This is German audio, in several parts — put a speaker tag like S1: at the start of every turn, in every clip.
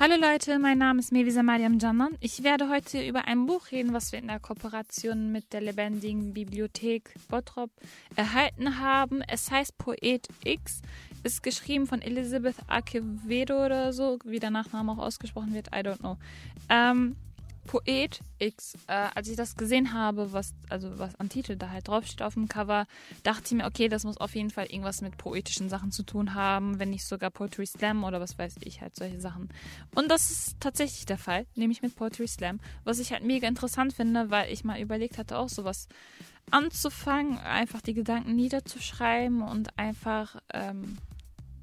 S1: Hallo Leute, mein Name ist Mevisa Mariam Canan. Ich werde heute über ein Buch reden, was wir in der Kooperation mit der lebendigen Bibliothek Bottrop erhalten haben. Es heißt Poet X, ist geschrieben von Elizabeth Acevedo oder so, wie der Nachname auch ausgesprochen wird, I don't know. Ähm, Poet X, äh, als ich das gesehen habe, was, also was am Titel da halt draufsteht auf dem Cover, dachte ich mir, okay, das muss auf jeden Fall irgendwas mit poetischen Sachen zu tun haben, wenn nicht sogar Poetry Slam oder was weiß ich, halt solche Sachen. Und das ist tatsächlich der Fall, nämlich mit Poetry Slam, was ich halt mega interessant finde, weil ich mal überlegt hatte, auch sowas anzufangen, einfach die Gedanken niederzuschreiben und einfach ähm,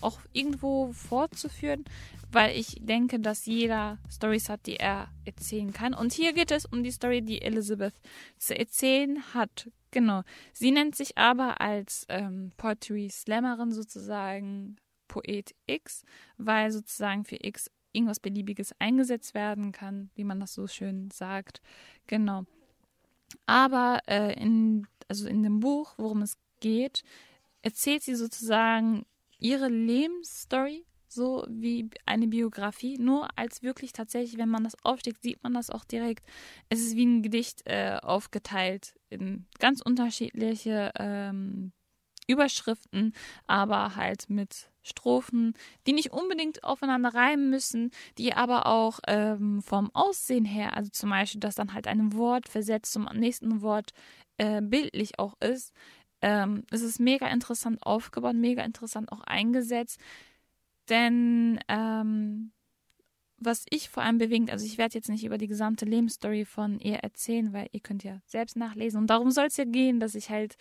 S1: auch irgendwo fortzuführen, weil ich denke, dass jeder Stories hat, die er erzählen kann. Und hier geht es um die Story, die Elizabeth zu erzählen hat. Genau. Sie nennt sich aber als ähm, Poetry Slammerin sozusagen Poet X, weil sozusagen für X irgendwas Beliebiges eingesetzt werden kann, wie man das so schön sagt. Genau. Aber äh, in, also in dem Buch, worum es geht, erzählt sie sozusagen ihre Lebensstory so wie eine Biografie, nur als wirklich tatsächlich, wenn man das aufsteckt, sieht man das auch direkt. Es ist wie ein Gedicht äh, aufgeteilt in ganz unterschiedliche ähm, Überschriften, aber halt mit Strophen, die nicht unbedingt aufeinander reimen müssen, die aber auch ähm, vom Aussehen her, also zum Beispiel, dass dann halt ein Wort versetzt zum nächsten Wort äh, bildlich auch ist. Ähm, es ist mega interessant aufgebaut, mega interessant auch eingesetzt. Denn ähm, was ich vor allem bewegt, also ich werde jetzt nicht über die gesamte Lebensstory von ihr erzählen, weil ihr könnt ja selbst nachlesen. Und darum soll es ja gehen, dass ich halt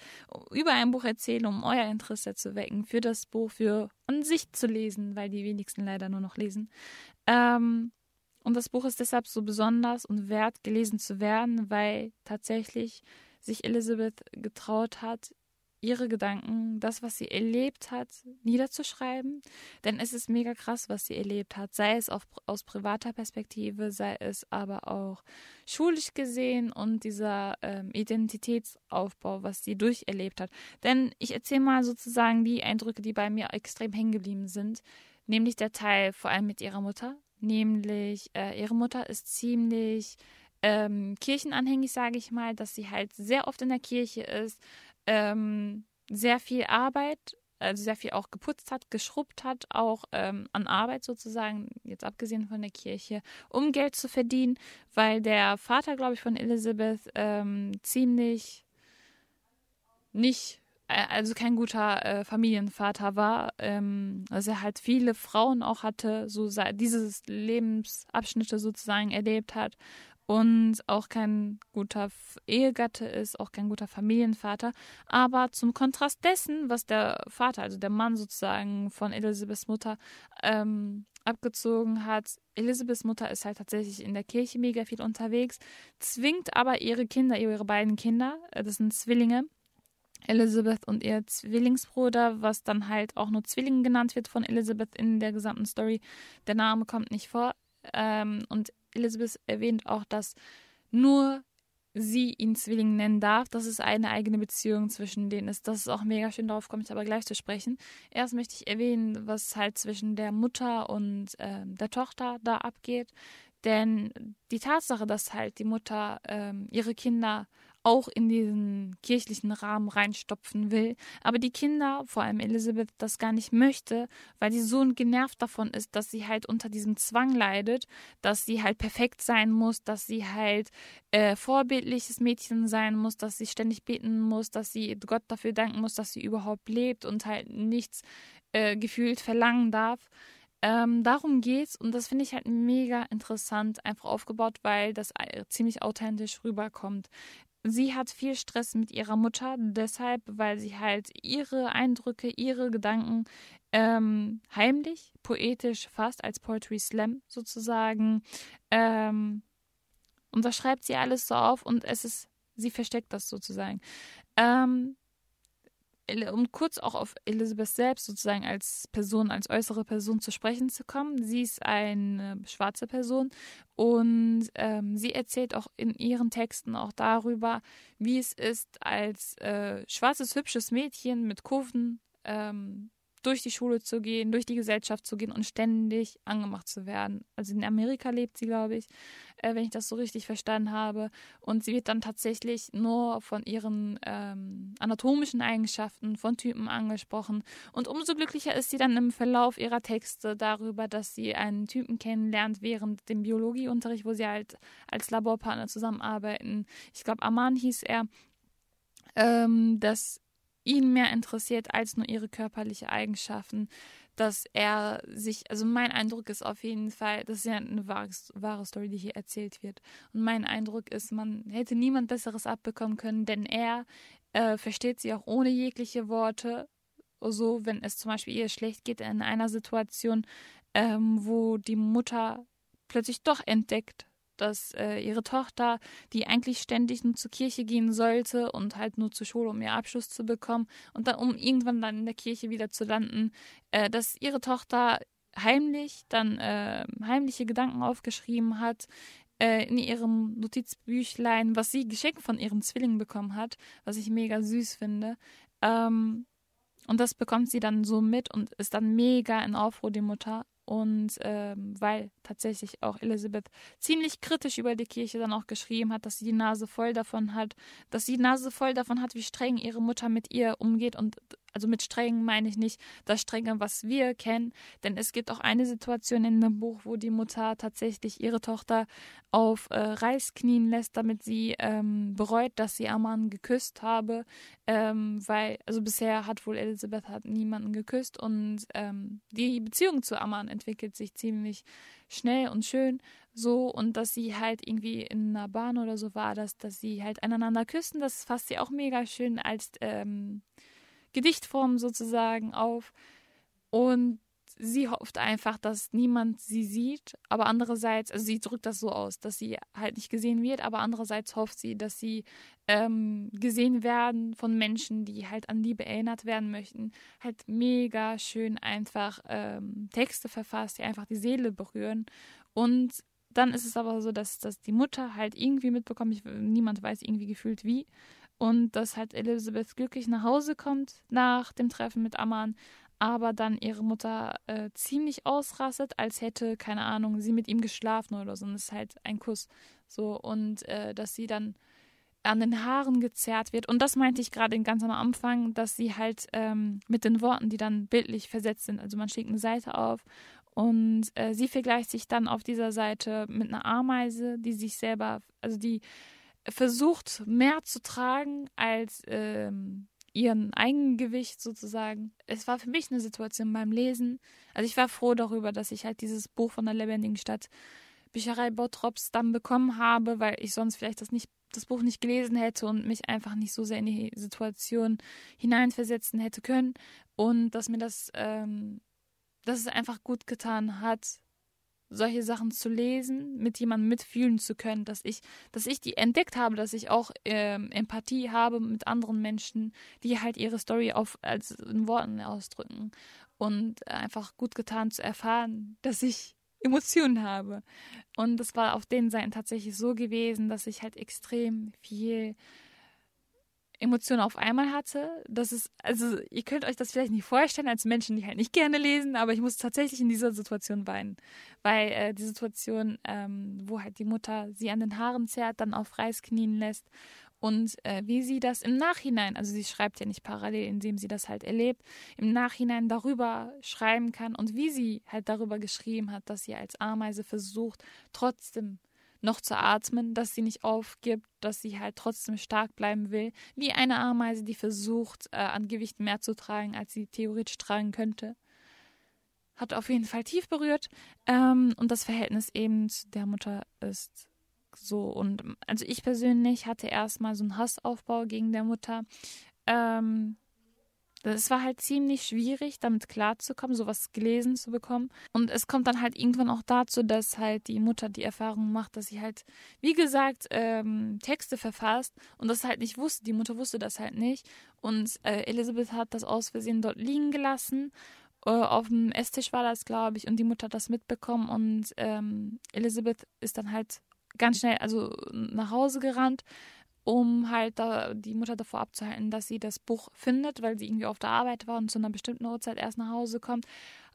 S1: über ein Buch erzähle, um euer Interesse zu wecken für das Buch, für an sich zu lesen, weil die wenigsten leider nur noch lesen. Ähm, und das Buch ist deshalb so besonders und wert, gelesen zu werden, weil tatsächlich sich Elizabeth getraut hat, ihre Gedanken, das, was sie erlebt hat, niederzuschreiben. Denn es ist mega krass, was sie erlebt hat, sei es auf, aus privater Perspektive, sei es aber auch schulisch gesehen und dieser ähm, Identitätsaufbau, was sie durcherlebt hat. Denn ich erzähle mal sozusagen die Eindrücke, die bei mir extrem hängen geblieben sind, nämlich der Teil vor allem mit ihrer Mutter. Nämlich, äh, ihre Mutter ist ziemlich ähm, kirchenanhängig, sage ich mal, dass sie halt sehr oft in der Kirche ist, ähm, sehr viel Arbeit, also sehr viel auch geputzt hat, geschrubbt hat, auch ähm, an Arbeit sozusagen, jetzt abgesehen von der Kirche, um Geld zu verdienen, weil der Vater, glaube ich, von Elizabeth ähm, ziemlich nicht, äh, also kein guter äh, Familienvater war, ähm, also er halt viele Frauen auch hatte, so dieses Lebensabschnitte sozusagen erlebt hat und auch kein guter Ehegatte ist, auch kein guter Familienvater. Aber zum Kontrast dessen, was der Vater, also der Mann sozusagen von Elisabeths Mutter ähm, abgezogen hat, Elisabeths Mutter ist halt tatsächlich in der Kirche mega viel unterwegs, zwingt aber ihre Kinder, ihre beiden Kinder, äh, das sind Zwillinge, Elizabeth und ihr Zwillingsbruder, was dann halt auch nur Zwilling genannt wird von Elizabeth in der gesamten Story. Der Name kommt nicht vor. Ähm, und Elizabeth erwähnt auch, dass nur sie ihn Zwilling nennen darf, dass es eine eigene Beziehung zwischen denen ist. Das ist auch mega schön, darauf komme ich aber gleich zu sprechen. Erst möchte ich erwähnen, was halt zwischen der Mutter und äh, der Tochter da abgeht. Denn die Tatsache, dass halt die Mutter äh, ihre Kinder auch in diesen kirchlichen Rahmen reinstopfen will. Aber die Kinder, vor allem Elisabeth, das gar nicht möchte, weil sie so genervt davon ist, dass sie halt unter diesem Zwang leidet, dass sie halt perfekt sein muss, dass sie halt äh, vorbildliches Mädchen sein muss, dass sie ständig beten muss, dass sie Gott dafür danken muss, dass sie überhaupt lebt und halt nichts äh, gefühlt verlangen darf. Ähm, darum geht's und das finde ich halt mega interessant einfach aufgebaut, weil das äh, ziemlich authentisch rüberkommt sie hat viel Stress mit ihrer Mutter, deshalb, weil sie halt ihre Eindrücke, ihre Gedanken ähm, heimlich, poetisch fast als Poetry Slam sozusagen, ähm, und da schreibt sie alles so auf und es ist, sie versteckt das sozusagen. Ähm, um kurz auch auf Elizabeth selbst sozusagen als Person, als äußere Person zu sprechen zu kommen. Sie ist eine schwarze Person und ähm, sie erzählt auch in ihren Texten auch darüber, wie es ist, als äh, schwarzes, hübsches Mädchen mit Kurven ähm, durch die Schule zu gehen, durch die Gesellschaft zu gehen und ständig angemacht zu werden. Also in Amerika lebt sie, glaube ich, äh, wenn ich das so richtig verstanden habe. Und sie wird dann tatsächlich nur von ihren ähm, anatomischen Eigenschaften, von Typen angesprochen. Und umso glücklicher ist sie dann im Verlauf ihrer Texte darüber, dass sie einen Typen kennenlernt während dem Biologieunterricht, wo sie halt als Laborpartner zusammenarbeiten. Ich glaube, Aman hieß er. Ähm, dass ihn mehr interessiert als nur ihre körperlichen Eigenschaften, dass er sich, also mein Eindruck ist auf jeden Fall, das ist ja eine wahre, wahre Story, die hier erzählt wird. Und mein Eindruck ist, man hätte niemand Besseres abbekommen können, denn er äh, versteht sie auch ohne jegliche Worte. So, wenn es zum Beispiel ihr schlecht geht in einer Situation, ähm, wo die Mutter plötzlich doch entdeckt, dass äh, ihre Tochter, die eigentlich ständig nur zur Kirche gehen sollte und halt nur zur Schule, um ihren Abschluss zu bekommen und dann, um irgendwann dann in der Kirche wieder zu landen, äh, dass ihre Tochter heimlich dann äh, heimliche Gedanken aufgeschrieben hat äh, in ihrem Notizbüchlein, was sie geschenkt von ihrem Zwilling bekommen hat, was ich mega süß finde. Ähm, und das bekommt sie dann so mit und ist dann mega in Aufruhr, die Mutter. Und ähm, weil tatsächlich auch Elisabeth ziemlich kritisch über die Kirche dann auch geschrieben hat, dass sie die Nase voll davon hat, dass sie die Nase voll davon hat, wie streng ihre Mutter mit ihr umgeht und also mit streng meine ich nicht das strenge, was wir kennen, denn es gibt auch eine Situation in dem Buch, wo die Mutter tatsächlich ihre Tochter auf äh, Reis knien lässt, damit sie ähm, bereut, dass sie Aman geküsst habe, ähm, weil also bisher hat wohl Elisabeth hat niemanden geküsst und ähm, die Beziehung zu Aman entwickelt sich ziemlich schnell und schön so. Und dass sie halt irgendwie in einer Bahn oder so war, dass, dass sie halt aneinander küssen, das fasst sie auch mega schön als ähm, Gedichtform sozusagen auf. Und sie hofft einfach, dass niemand sie sieht, aber andererseits, also sie drückt das so aus, dass sie halt nicht gesehen wird, aber andererseits hofft sie, dass sie ähm, gesehen werden von Menschen, die halt an Liebe erinnert werden möchten. Halt mega schön einfach ähm, Texte verfasst, die einfach die Seele berühren. Und dann ist es aber so, dass, dass die Mutter halt irgendwie mitbekommt, ich, niemand weiß irgendwie gefühlt wie, und dass halt Elizabeth glücklich nach Hause kommt nach dem Treffen mit Aman, aber dann ihre Mutter äh, ziemlich ausrastet, als hätte, keine Ahnung, sie mit ihm geschlafen oder so. Und es ist halt ein Kuss. So, und äh, dass sie dann an den Haaren gezerrt wird. Und das meinte ich gerade ganz am Anfang, dass sie halt ähm, mit den Worten, die dann bildlich versetzt sind, also man schlägt eine Seite auf und äh, sie vergleicht sich dann auf dieser Seite mit einer Ameise, die sich selber, also die versucht, mehr zu tragen als ähm, ihren Eigengewicht sozusagen. Es war für mich eine Situation beim Lesen. Also ich war froh darüber, dass ich halt dieses Buch von der lebendigen Stadt Bücherei Bottrops dann bekommen habe, weil ich sonst vielleicht das nicht das Buch nicht gelesen hätte und mich einfach nicht so sehr in die Situation hineinversetzen hätte können und dass mir das ähm, dass es einfach gut getan hat, solche Sachen zu lesen, mit jemandem mitfühlen zu können, dass ich, dass ich die entdeckt habe, dass ich auch ähm, Empathie habe mit anderen Menschen, die halt ihre Story auf als in Worten ausdrücken und einfach gut getan zu erfahren, dass ich Emotionen habe. Und das war auf den Seiten tatsächlich so gewesen, dass ich halt extrem viel Emotionen auf einmal hatte. Das ist, also ihr könnt euch das vielleicht nicht vorstellen als Menschen, die halt nicht gerne lesen, aber ich muss tatsächlich in dieser Situation weinen. Weil äh, die Situation, ähm, wo halt die Mutter sie an den Haaren zerrt, dann auf Reis knien lässt und äh, wie sie das im Nachhinein, also sie schreibt ja nicht parallel, indem sie das halt erlebt, im Nachhinein darüber schreiben kann und wie sie halt darüber geschrieben hat, dass sie als Ameise versucht, trotzdem noch zu atmen, dass sie nicht aufgibt, dass sie halt trotzdem stark bleiben will, wie eine Ameise, die versucht, äh, an Gewicht mehr zu tragen, als sie theoretisch tragen könnte. Hat auf jeden Fall tief berührt. Ähm, und das Verhältnis eben der Mutter ist so. Und also ich persönlich hatte erstmal so einen Hassaufbau gegen der Mutter. Ähm, es war halt ziemlich schwierig, damit klarzukommen, sowas gelesen zu bekommen. Und es kommt dann halt irgendwann auch dazu, dass halt die Mutter die Erfahrung macht, dass sie halt, wie gesagt, ähm, Texte verfasst und das halt nicht wusste. Die Mutter wusste das halt nicht. Und äh, Elisabeth hat das aus Versehen dort liegen gelassen. Äh, auf dem Esstisch war das, glaube ich, und die Mutter hat das mitbekommen und ähm, Elisabeth ist dann halt ganz schnell also nach Hause gerannt um halt da, die Mutter davor abzuhalten, dass sie das Buch findet, weil sie irgendwie auf der Arbeit war und zu einer bestimmten Uhrzeit erst nach Hause kommt.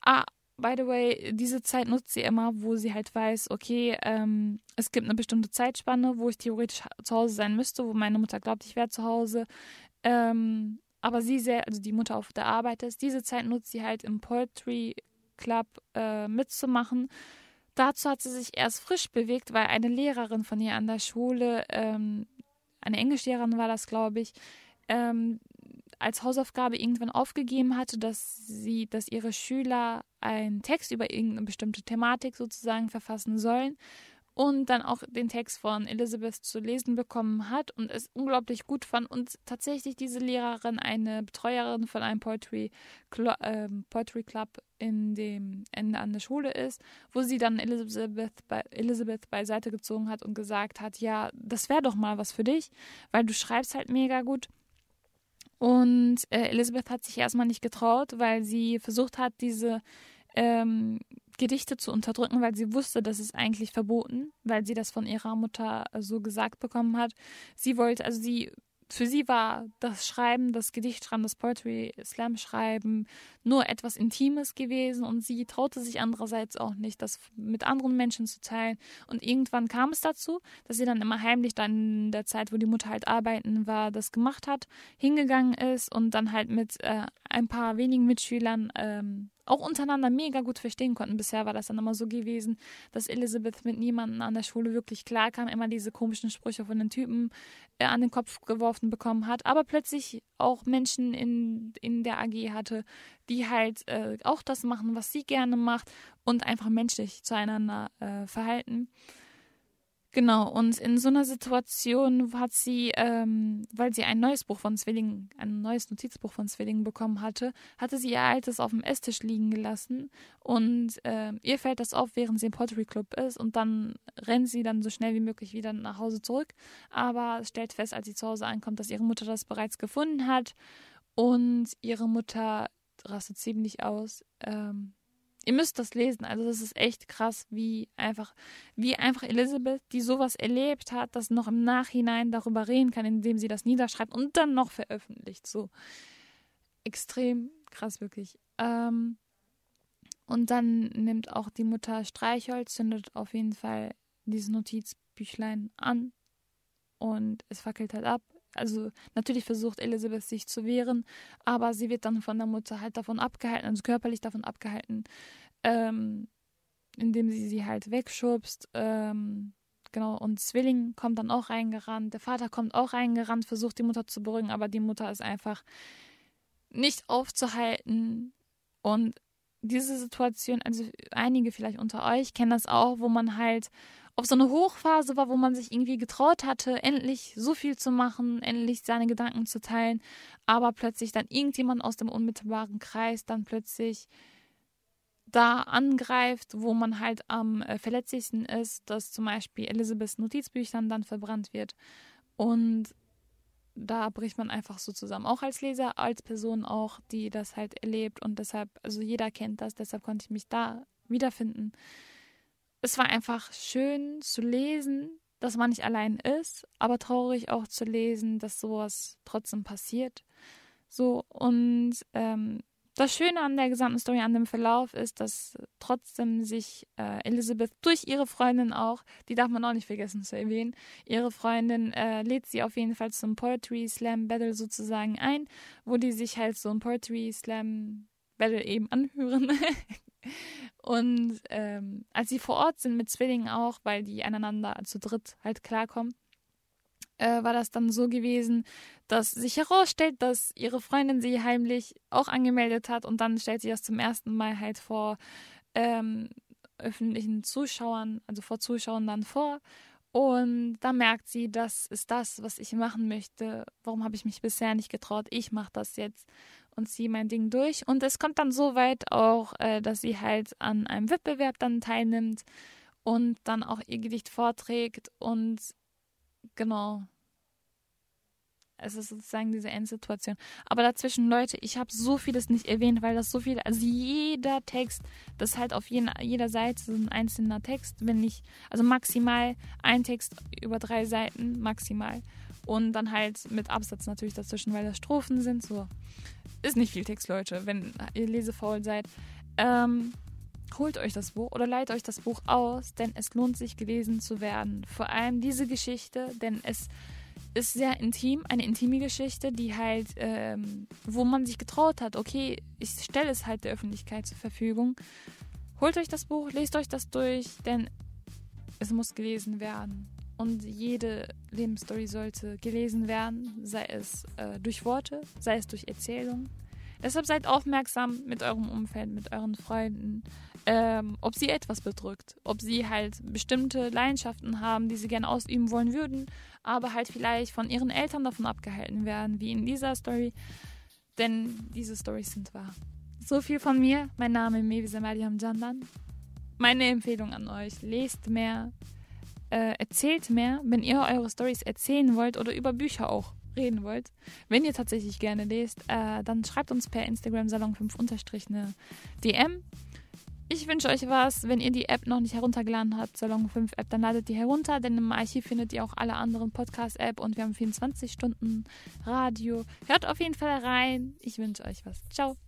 S1: Ah, by the way, diese Zeit nutzt sie immer, wo sie halt weiß, okay, ähm, es gibt eine bestimmte Zeitspanne, wo ich theoretisch zu Hause sein müsste, wo meine Mutter glaubt, ich wäre zu Hause. Ähm, aber sie sehr, also die Mutter auf der Arbeit ist. Diese Zeit nutzt sie halt im Poetry Club äh, mitzumachen. Dazu hat sie sich erst frisch bewegt, weil eine Lehrerin von ihr an der Schule, ähm, eine Englischlehrerin war das, glaube ich, ähm, als Hausaufgabe irgendwann aufgegeben hatte, dass sie, dass ihre Schüler einen Text über irgendeine bestimmte Thematik sozusagen verfassen sollen und dann auch den Text von Elizabeth zu lesen bekommen hat und es unglaublich gut fand und tatsächlich diese Lehrerin eine Betreuerin von einem Poetry, Cl äh, Poetry Club in dem Ende an der Schule ist, wo sie dann Elizabeth, bei, Elizabeth beiseite gezogen hat und gesagt hat, ja, das wäre doch mal was für dich, weil du schreibst halt mega gut. Und äh, Elizabeth hat sich erstmal nicht getraut, weil sie versucht hat, diese ähm, Gedichte zu unterdrücken, weil sie wusste, das ist eigentlich verboten, weil sie das von ihrer Mutter so gesagt bekommen hat. Sie wollte, also sie für sie war das Schreiben, das Gedichtschreiben, das Poetry Slam Schreiben nur etwas Intimes gewesen und sie traute sich andererseits auch nicht, das mit anderen Menschen zu teilen. Und irgendwann kam es dazu, dass sie dann immer heimlich dann in der Zeit, wo die Mutter halt arbeiten war, das gemacht hat, hingegangen ist und dann halt mit äh, ein paar wenigen Mitschülern ähm, auch untereinander mega gut verstehen konnten. Bisher war das dann immer so gewesen, dass Elizabeth mit niemandem an der Schule wirklich klarkam, immer diese komischen Sprüche von den Typen äh, an den Kopf geworfen bekommen hat, aber plötzlich auch Menschen in, in der AG hatte, die halt äh, auch das machen, was sie gerne macht und einfach menschlich zueinander äh, verhalten. Genau, und in so einer Situation hat sie, ähm, weil sie ein neues Buch von Zwillingen, ein neues Notizbuch von Zwillingen bekommen hatte, hatte sie ihr altes auf dem Esstisch liegen gelassen und äh, ihr fällt das auf, während sie im Pottery Club ist und dann rennt sie dann so schnell wie möglich wieder nach Hause zurück, aber stellt fest, als sie zu Hause ankommt, dass ihre Mutter das bereits gefunden hat und ihre Mutter rastet ziemlich aus. Ähm, Ihr müsst das lesen. Also das ist echt krass, wie einfach, wie einfach Elizabeth, die sowas erlebt hat, das noch im Nachhinein darüber reden kann, indem sie das niederschreibt und dann noch veröffentlicht. So extrem krass wirklich. Ähm, und dann nimmt auch die Mutter Streichholz, zündet auf jeden Fall dieses Notizbüchlein an und es fackelt halt ab also natürlich versucht Elizabeth sich zu wehren, aber sie wird dann von der Mutter halt davon abgehalten, also körperlich davon abgehalten, ähm, indem sie sie halt wegschubst. Ähm, genau, und Zwilling kommt dann auch reingerannt, der Vater kommt auch reingerannt, versucht die Mutter zu beruhigen, aber die Mutter ist einfach nicht aufzuhalten. Und diese Situation, also einige vielleicht unter euch kennen das auch, wo man halt auf so eine Hochphase war, wo man sich irgendwie getraut hatte, endlich so viel zu machen, endlich seine Gedanken zu teilen, aber plötzlich dann irgendjemand aus dem unmittelbaren Kreis dann plötzlich da angreift, wo man halt am äh, verletzlichsten ist, dass zum Beispiel Elisabeths Notizbüchern dann verbrannt wird. Und da bricht man einfach so zusammen. Auch als Leser, als Person auch, die das halt erlebt. Und deshalb, also jeder kennt das, deshalb konnte ich mich da wiederfinden es war einfach schön zu lesen, dass man nicht allein ist, aber traurig auch zu lesen, dass sowas trotzdem passiert. So, und ähm, das Schöne an der gesamten Story, an dem Verlauf ist, dass trotzdem sich äh, Elizabeth durch ihre Freundin auch, die darf man auch nicht vergessen zu erwähnen, ihre Freundin äh, lädt sie auf jeden Fall zum Poetry Slam Battle sozusagen ein, wo die sich halt so ein Poetry Slam Battle eben anhören. Und ähm, als sie vor Ort sind mit Zwillingen auch, weil die aneinander zu dritt halt klarkommen, äh, war das dann so gewesen, dass sich herausstellt, dass ihre Freundin sie heimlich auch angemeldet hat und dann stellt sie das zum ersten Mal halt vor ähm, öffentlichen Zuschauern, also vor Zuschauern dann vor. Und da merkt sie, das ist das, was ich machen möchte. Warum habe ich mich bisher nicht getraut? Ich mache das jetzt und ziehe mein Ding durch. Und es kommt dann so weit auch, äh, dass sie halt an einem Wettbewerb dann teilnimmt und dann auch ihr Gedicht vorträgt und genau. Es ist sozusagen diese Endsituation. Aber dazwischen, Leute, ich habe so vieles nicht erwähnt, weil das so viel, also jeder Text, das ist halt auf jeden, jeder Seite so ein einzelner Text, wenn nicht, also maximal ein Text über drei Seiten, maximal. Und dann halt mit Absatz natürlich dazwischen, weil das Strophen sind. So ist nicht viel Text, Leute, wenn ihr lesefaul seid. Ähm, holt euch das Buch oder leiht euch das Buch aus, denn es lohnt sich gelesen zu werden. Vor allem diese Geschichte, denn es ist sehr intim, eine intime Geschichte, die halt, ähm, wo man sich getraut hat, okay, ich stelle es halt der Öffentlichkeit zur Verfügung. Holt euch das Buch, lest euch das durch, denn es muss gelesen werden. Und jede Lebensstory sollte gelesen werden, sei es äh, durch Worte, sei es durch Erzählung. Deshalb seid aufmerksam mit eurem Umfeld, mit euren Freunden, ähm, ob sie etwas bedrückt, ob sie halt bestimmte Leidenschaften haben, die sie gerne ausüben wollen würden, aber halt vielleicht von ihren Eltern davon abgehalten werden, wie in dieser Story. Denn diese Storys sind wahr. So viel von mir. Mein Name ist Mevisa Mariam Jandan. Meine Empfehlung an euch: lest mehr, äh, erzählt mehr, wenn ihr eure Stories erzählen wollt oder über Bücher auch reden wollt. Wenn ihr tatsächlich gerne lest, äh, dann schreibt uns per Instagram Salon 5 unterstrich eine DM. Ich wünsche euch was. Wenn ihr die App noch nicht heruntergeladen habt, Salon 5 App, dann ladet die herunter, denn im Archiv findet ihr auch alle anderen Podcast-App und wir haben 24 Stunden Radio. Hört auf jeden Fall rein. Ich wünsche euch was. Ciao.